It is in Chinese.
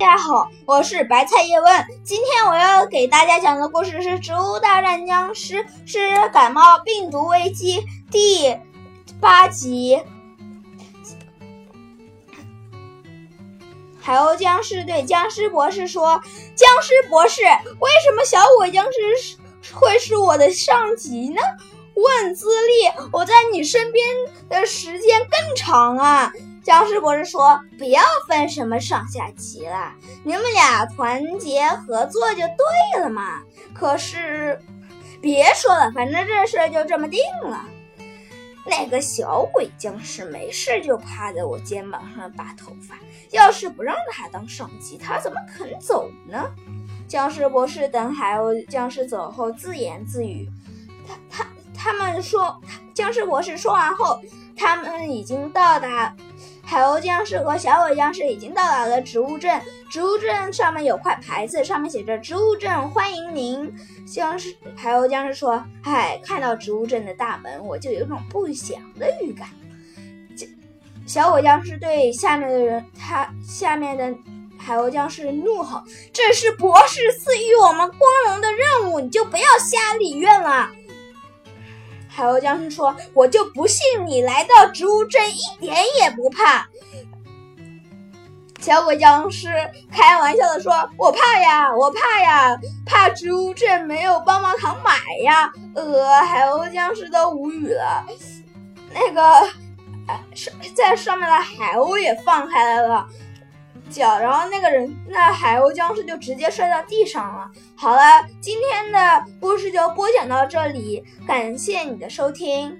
大家好，我是白菜叶问。今天我要给大家讲的故事是《植物大战僵尸》，是感冒病毒危机第八集。海鸥僵尸对僵尸博士说：“僵尸博士，为什么小鬼僵尸会是我的上级呢？问资历，我在你身边的时间更长啊。”僵尸博士说：“不要分什么上下级了，你们俩团结合作就对了嘛。可是，别说了，反正这事就这么定了。那个小鬼僵尸没事就趴在我肩膀上拔头发，要是不让他当上级，他怎么肯走呢？”僵尸博士等海鸥僵尸走后自言自语：“他他他们说，僵尸博士说完后，他们已经到达。”海鸥僵尸和小鬼僵尸已经到达了植物镇。植物镇上面有块牌子，上面写着“植物镇欢迎您”。僵尸海鸥僵尸说：“嗨，看到植物镇的大门，我就有种不祥的预感。”小鬼僵尸对下面的人，他下面的海鸥僵尸怒吼：“这是博士赐予我们光荣的任务，你就不要瞎理愿了。”海鸥僵尸说：“我就不信你来到植物镇一点也不怕。”小鬼僵尸开玩笑的说：“我怕呀，我怕呀，怕植物镇没有棒棒糖买呀。”呃，海鸥僵尸都无语了。那个，上在上面的海鸥也放开来了。脚，然后那个人，那海鸥僵尸就直接摔到地上了。好了，今天的故事就播讲到这里，感谢你的收听。